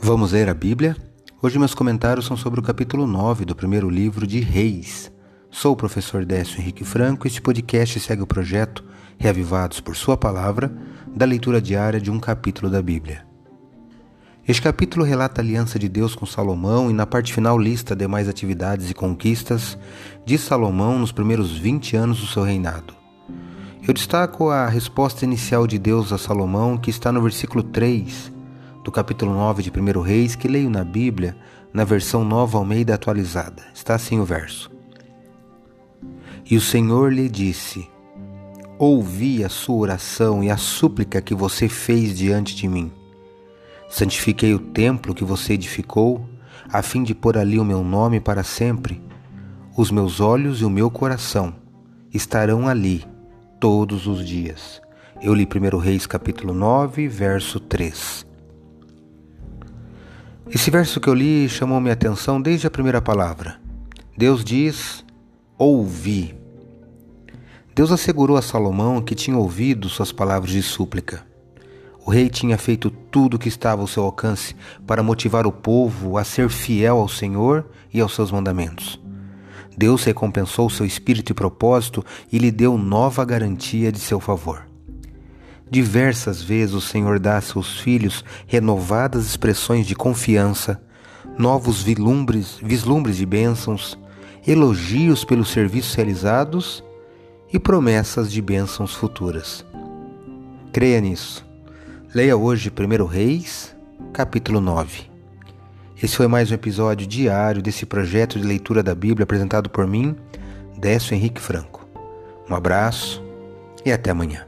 Vamos ler a Bíblia? Hoje meus comentários são sobre o capítulo 9 do primeiro livro de Reis. Sou o professor Décio Henrique Franco e este podcast segue o projeto Reavivados por Sua Palavra, da leitura diária de um capítulo da Bíblia. Este capítulo relata a aliança de Deus com Salomão e na parte final lista demais atividades e conquistas de Salomão nos primeiros 20 anos do seu reinado. Eu destaco a resposta inicial de Deus a Salomão, que está no versículo 3 do capítulo 9 de 1 Reis, que leio na Bíblia, na versão nova Almeida atualizada. Está assim o verso. E o Senhor lhe disse: Ouvi a sua oração e a súplica que você fez diante de mim. Santifiquei o templo que você edificou, a fim de pôr ali o meu nome para sempre. Os meus olhos e o meu coração estarão ali todos os dias. Eu li 1 Reis capítulo 9, verso 3. Esse verso que eu li chamou minha atenção desde a primeira palavra. Deus diz: ouvi. Deus assegurou a Salomão que tinha ouvido suas palavras de súplica. O rei tinha feito tudo o que estava ao seu alcance para motivar o povo a ser fiel ao Senhor e aos seus mandamentos. Deus recompensou seu espírito e propósito e lhe deu nova garantia de seu favor. Diversas vezes o Senhor dá a seus filhos renovadas expressões de confiança, novos vislumbres, vislumbres de bênçãos, elogios pelos serviços realizados e promessas de bênçãos futuras. Creia nisso. Leia hoje 1 Reis, capítulo 9. Esse foi mais um episódio diário desse projeto de leitura da Bíblia apresentado por mim, Décio Henrique Franco. Um abraço e até amanhã.